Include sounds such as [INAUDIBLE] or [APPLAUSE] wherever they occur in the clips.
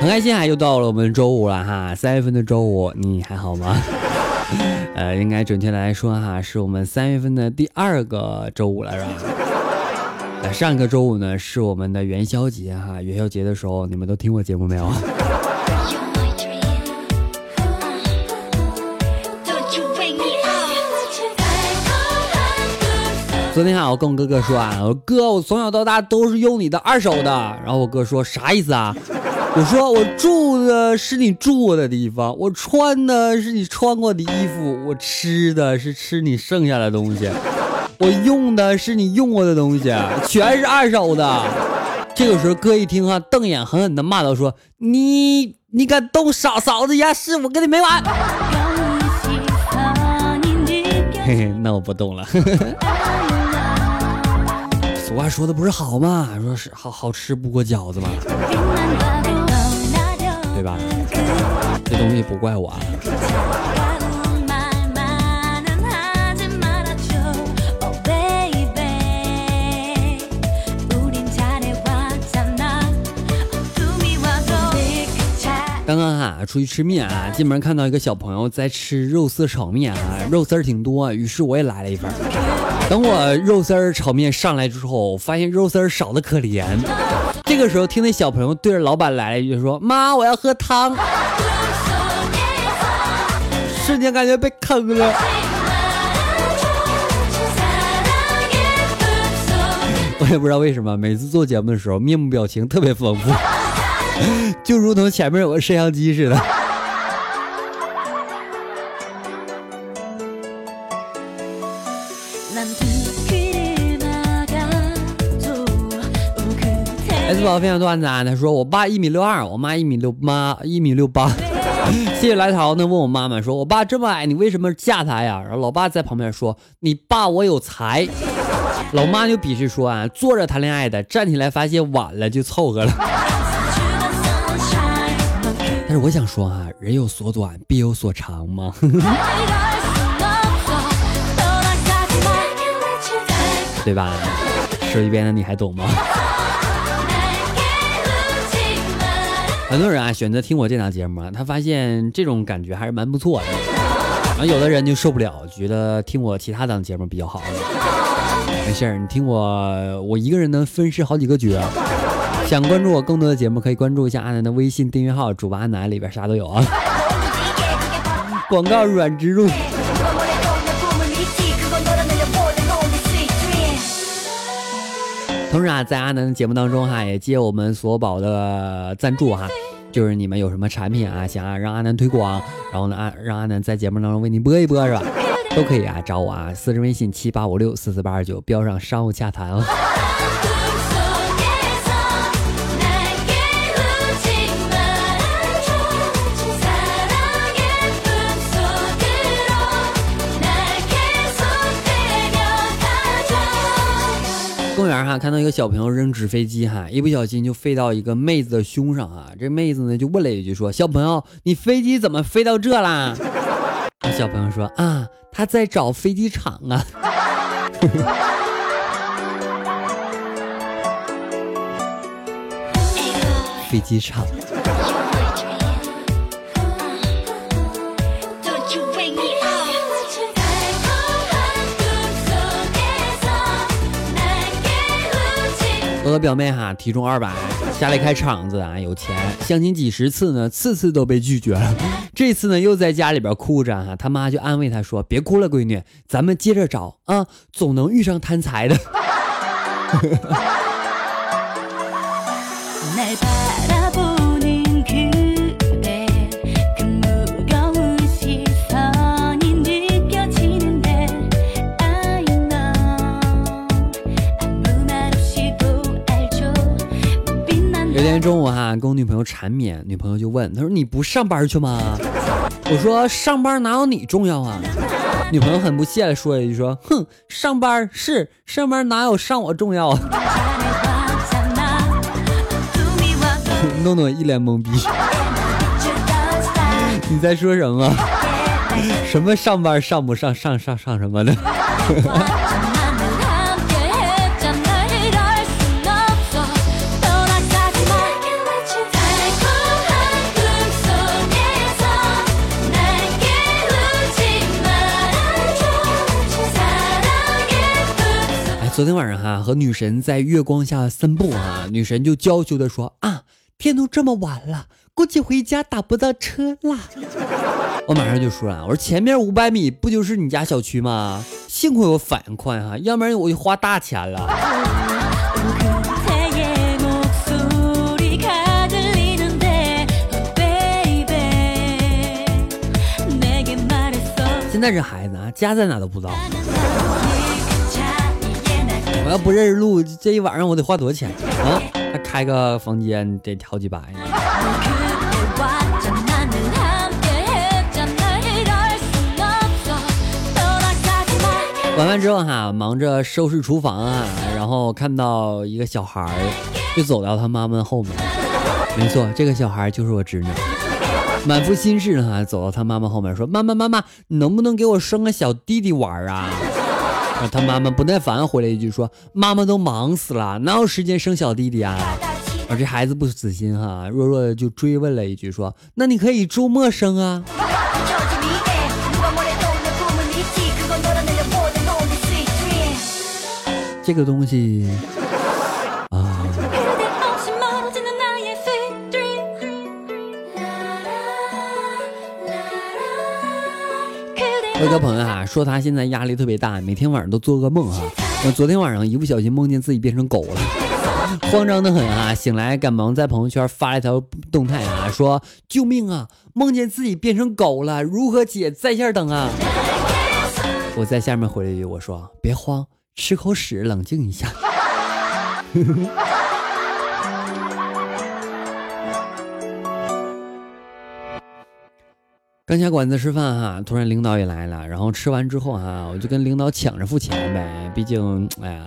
很开心啊，又到了我们周五了哈，三月份的周五，你还好吗？[LAUGHS] 呃，应该准确来说哈，是我们三月份的第二个周五了，是吧？呃，上一个周五呢是我们的元宵节哈，元宵节的时候你们都听过节目没有？昨天啊，我跟我哥哥说啊，我哥，我从小到大都是用你的二手的。然后我哥说啥意思啊？我说我住的是你住过的地方，我穿的是你穿过的衣服，我吃的是吃你剩下的东西，我用的是你用过的东西，全是二手的。这个时候哥一听哈，瞪眼狠狠的骂道说：“你你敢动嫂嫂子家事，我跟你没完。”嘿嘿，那我不动了。俗话说的不是好吗？说是好好吃不过饺子吗，对吧？这东西不怪我啊。刚刚哈出去吃面啊，进门看到一个小朋友在吃肉丝炒面啊，肉丝儿挺多，于是我也来了一份。等我肉丝儿炒面上来之后，发现肉丝儿少的可怜。这个时候听那小朋友对着老板来了一句说：“妈，我要喝汤。” [LAUGHS] 瞬间感觉被坑了。[LAUGHS] 我也不知道为什么，每次做节目的时候面部表情特别丰富。就如同前面有个摄像机似的。分享段子啊，他说我爸一米六二，我妈一米六八，一米六八。[LAUGHS] 谢谢来桃呢，问我妈妈说，我爸这么矮，你为什么嫁他呀？然后老爸在旁边说，你爸我有才。老妈就鄙视说啊，坐着谈恋爱的，站起来发现晚了就凑合了。[LAUGHS] 但是我想说啊，人有所短，必有所长嘛。[LAUGHS] 对吧？说一遍的你还懂吗？很多人啊选择听我这档节目啊，他发现这种感觉还是蛮不错的。然后有的人就受不了，觉得听我其他档节目比较好。没事儿，你听我，我一个人能分饰好几个角。想关注我更多的节目，可以关注一下阿南的微信订阅号“主播阿南”，里边啥都有啊。广告软植入。同时啊，在阿南的节目当中哈，也接我们索宝的赞助哈，就是你们有什么产品啊，想啊让阿南推广，然后呢，阿让阿南在节目当中为您播一播是吧？都可以啊，找我啊，私人微信七八五六四四八二九，标上商务洽谈哦。然哈，看到一个小朋友扔纸飞机哈，一不小心就飞到一个妹子的胸上啊。这妹子呢就问了一句说：“小朋友，你飞机怎么飞到这啦？”小朋友说：“啊，他在找飞机场啊。[LAUGHS] ”飞机场。我的表妹哈，体重二百，家里开厂子啊，有钱，相亲几十次呢，次次都被拒绝了。这次呢，又在家里边哭着哈，他妈就安慰她说：“别哭了，闺女，咱们接着找啊，总能遇上贪财的。[LAUGHS] ”跟我女朋友缠绵，女朋友就问，她说你不上班去吗？我说上班哪有你重要啊？女朋友很不屑的说一句说，哼，上班是上班哪有上我重要啊？[LAUGHS] 诺诺一脸懵逼。你在说什么？[LAUGHS] 什么上班上不上上上上什么的？[LAUGHS] 昨天晚上哈和女神在月光下散步啊，女神就娇羞的说啊，天都这么晚了，估计回家打不到车啦。我马上就说了，我说前面五百米不就是你家小区吗？幸亏我反应快哈，要不然我就花大钱了。现在这孩子啊，家在哪都不知道。我要不认识路，这一晚上我得花多少钱啊？还开个房间得好几百呢。晚饭之后哈，忙着收拾厨房啊，然后看到一个小孩，就走到他妈妈后面。没错，这个小孩就是我侄女。满腹心事哈，走到他妈妈后面说：“妈妈妈妈，你能不能给我生个小弟弟玩啊？”他妈妈不耐烦回来一句说：“妈妈都忙死了，哪有时间生小弟弟啊？”而这孩子不死心哈，弱弱的就追问了一句说：“那你可以周末生啊？”这个东西有个朋友啊，说他现在压力特别大，每天晚上都做噩梦啊。我昨天晚上一不小心梦见自己变成狗了，慌张的很啊。醒来赶忙在朋友圈发了一条动态啊，说救命啊，梦见自己变成狗了，如何解？在线等啊。我在下面回了一句，我说别慌。吃口屎，冷静一下。[LAUGHS] 刚下馆子吃饭哈，突然领导也来了，然后吃完之后哈，我就跟领导抢着付钱呗，毕竟哎呀，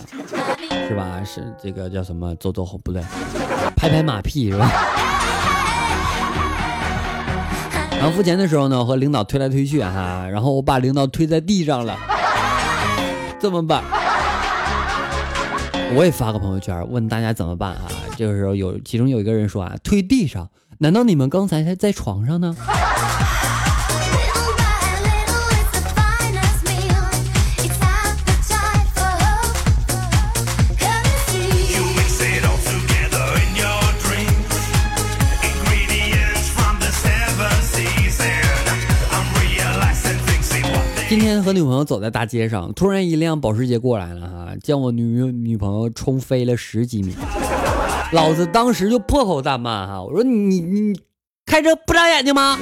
是吧？是这个叫什么？走走后不对，拍拍马屁是吧？然后付钱的时候呢，和领导推来推去哈，然后我把领导推在地上了，怎么办？我也发个朋友圈问大家怎么办啊？这个时候有其中有一个人说啊，推地上，难道你们刚才还在床上呢？我女朋友走在大街上，突然一辆保时捷过来了哈，将我女女朋友冲飞了十几米。老子当时就破口大骂哈，我说你你开车不长眼睛吗？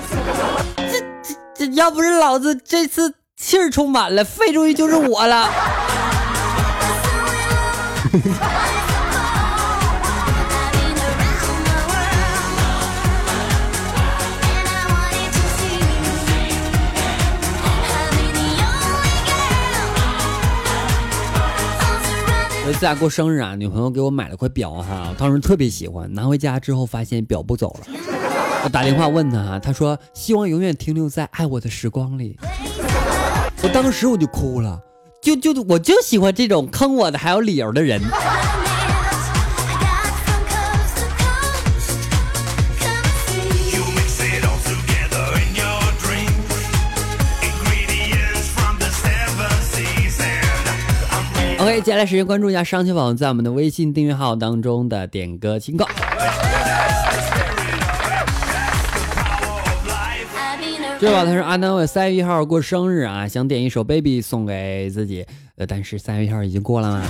这这这要不是老子这次气儿充满了，飞出去就是我了。[LAUGHS] 有一次啊过生日啊，女朋友给我买了块表哈，当时特别喜欢，拿回家之后发现表不走了，我打电话问他哈，他说希望永远停留在爱我的时光里，我当时我就哭了，就就我就喜欢这种坑我的还有理由的人。可以接下来时间关注一下上期宝在我们的微信订阅号当中的点歌情况。这宝他说阿南我三月一号过生日啊，想点一首 Baby 送给自己，呃，但是三月一号已经过了嘛，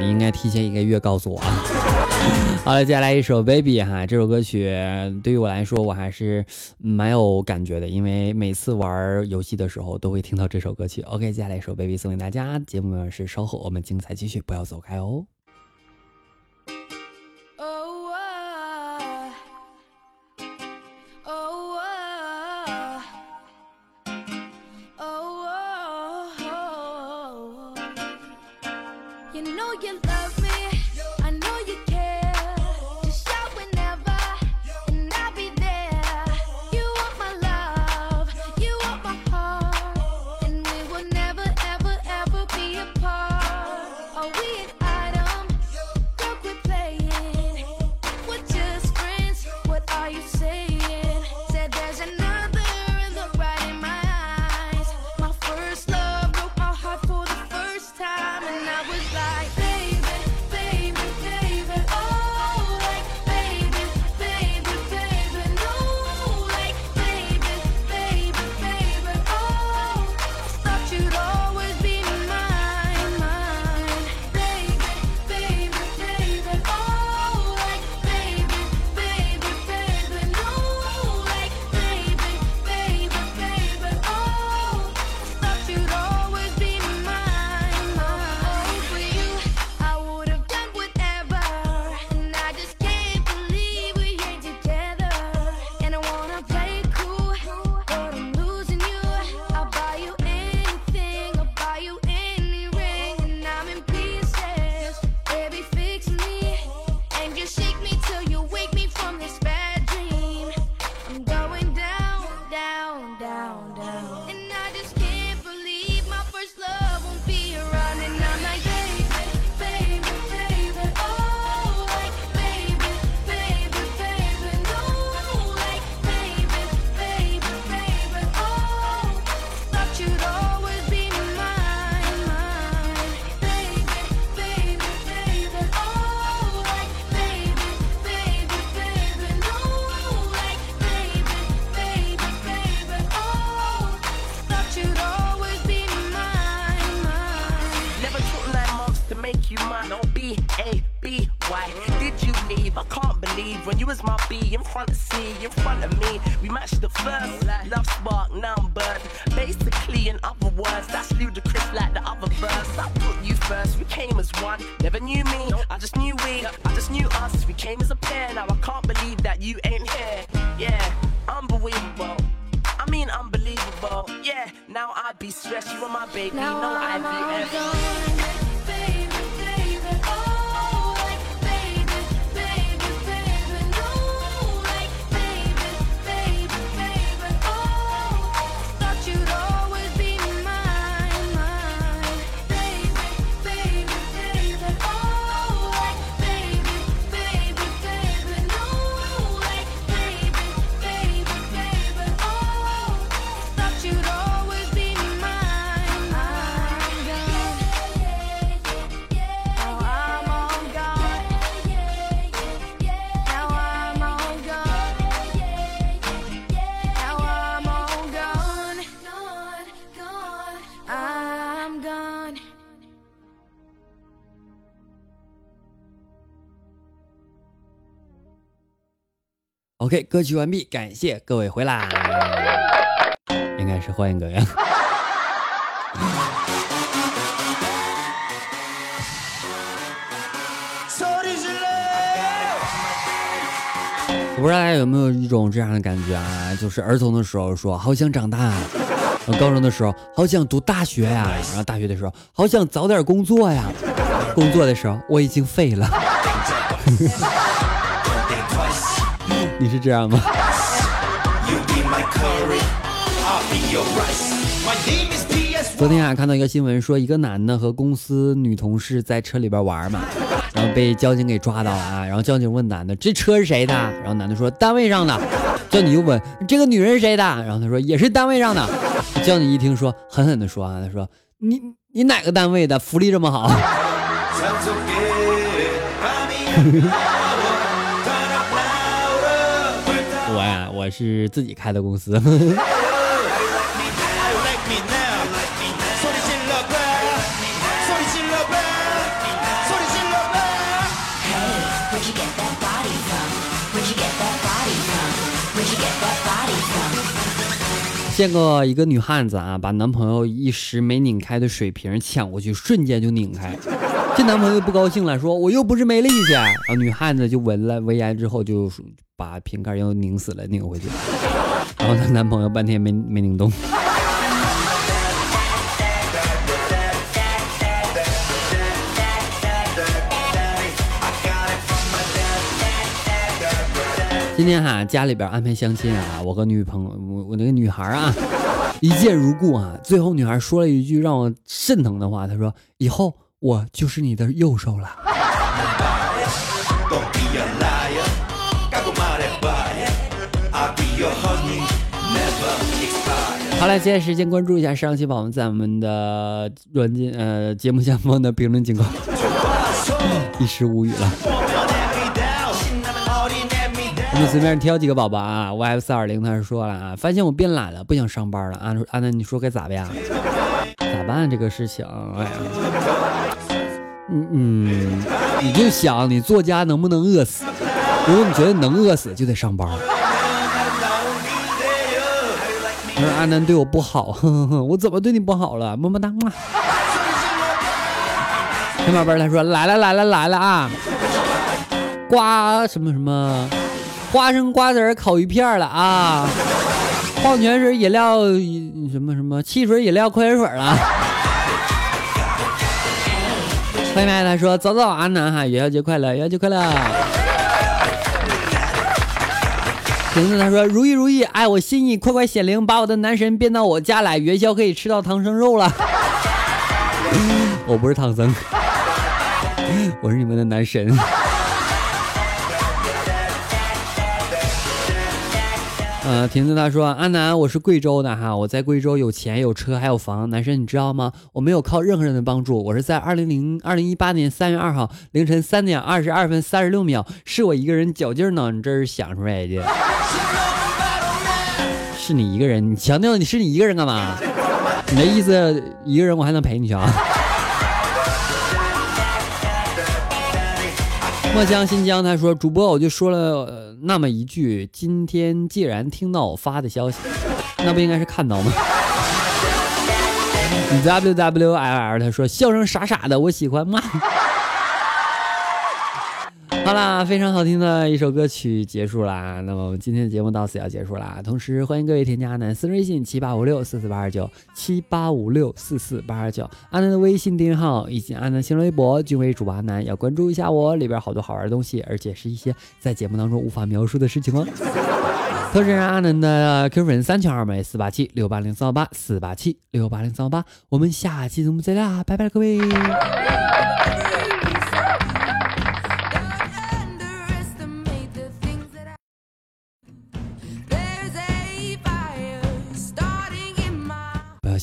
你应该提前一个月告诉我啊。[LAUGHS] 好了，接下来一首《Baby》哈，这首歌曲对于我来说我还是蛮有感觉的，因为每次玩游戏的时候都会听到这首歌曲。OK，接下来一首《Baby》送给大家，节目是稍后我们精彩继续，不要走开哦。Did you leave? I can't believe when you was my B in front of C, in front of me. We matched the first love spark numbered. Basically, in other words, that's ludicrous like the other verse. I put you first, we came as one. Never knew me, I just knew we, I just knew us. We came as a pair. Now I can't believe that you ain't here. Yeah, unbelievable. I mean, unbelievable. Yeah, now I'd be stressed. You were my baby, Now no I'm IVF. OK，歌曲完毕，感谢各位回来，应该是欢迎各位。我不知道大家有没有一种这样的感觉啊，就是儿童的时候说好想长大，高中的时候好想读大学呀，然后大学的时候好想早点工作呀，工作的时候我已经废了。你是这样吗？昨天啊，看到一个新闻，说一个男的和公司女同事在车里边玩嘛，然后被交警给抓到了啊。然后交警问男的：“这车是谁的？”然后男的说：“单位上的。”交警又问：“这个女人是谁的？”然后他说：“也是单位上的。”交警一听说，狠狠的说啊：“他说你你哪个单位的？福利这么好？” [LAUGHS] 是自己开的公司。[LAUGHS] 见过一个女汉子啊把男朋友一时没拧开的水瓶抢过去瞬间就拧开。这男朋友不高兴了，说我又不是没力气。然后女汉子就闻了闻言之后，就把瓶盖又拧死了，拧回去。[LAUGHS] 然后她男朋友半天没没拧动。今天哈家里边安排相亲啊，我和女朋友，我我那个女孩啊，一见如故啊。最后女孩说了一句让我肾疼的话，她说：“以后我就是你的右手了。”好了，接下时间关注一下上期宝宝在我们的软件呃节目下方的评论情况，一时无语了。我们随便挑几个宝宝啊，YF 四二零他是说了啊，发现我变懒了，不想上班了。安安娜，你说该咋办？咋办这个事情？哎呀，嗯嗯，你就想你作家能不能饿死？如果你觉得能饿死，就得上班。他说阿南对我不好，呵呵呵，我怎么对你不好了？么么哒嘛。小宝贝他说来了来了来了啊，瓜什么什么，花生瓜子烤鱼片了啊，矿泉水饮料什么什么，汽水饮料矿泉水了。妹妹他说早早安南哈，元宵节快乐，元宵节快乐。瓶子他说如意如意，爱我心意，快快显灵，把我的男神变到我家来，元宵可以吃到唐僧肉了。[LAUGHS] 我不是唐僧，我是你们的男神。呃，瓶子他说：“阿南，我是贵州的哈，我在贵州有钱有车还有房。男神，你知道吗？我没有靠任何人的帮助，我是在二零零二零一八年三月二号凌晨三点二十二分三十六秒，是我一个人绞劲呢，你这是想出来的？是你一个人？你强调你是你一个人干嘛？你的意思一个人我还能陪你去啊？墨香新疆他说：“主播，我就说了、那么一句，今天既然听到我发的消息，那不应该是看到吗？[LAUGHS] ”W W L L 他说：“笑声傻傻的，我喜欢骂？”好啦，非常好听的一首歌曲结束啦。那么我们今天的节目到此要结束啦。同时欢迎各位添加阿南私人微信七八五六四四八二九七八五六四四八二九，阿南的微信订阅号以及阿南新浪微博均为主播阿南，要关注一下我，里边好多好玩的东西，而且是一些在节目当中无法描述的事情哦。同时，阿南的 QQ 粉三群二枚四八七六八零三幺八四八七六八零三幺八，我们下期节目再见啦，拜拜，各位。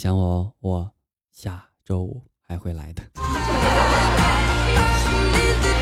想我哦，我下周五还会来的。[LAUGHS]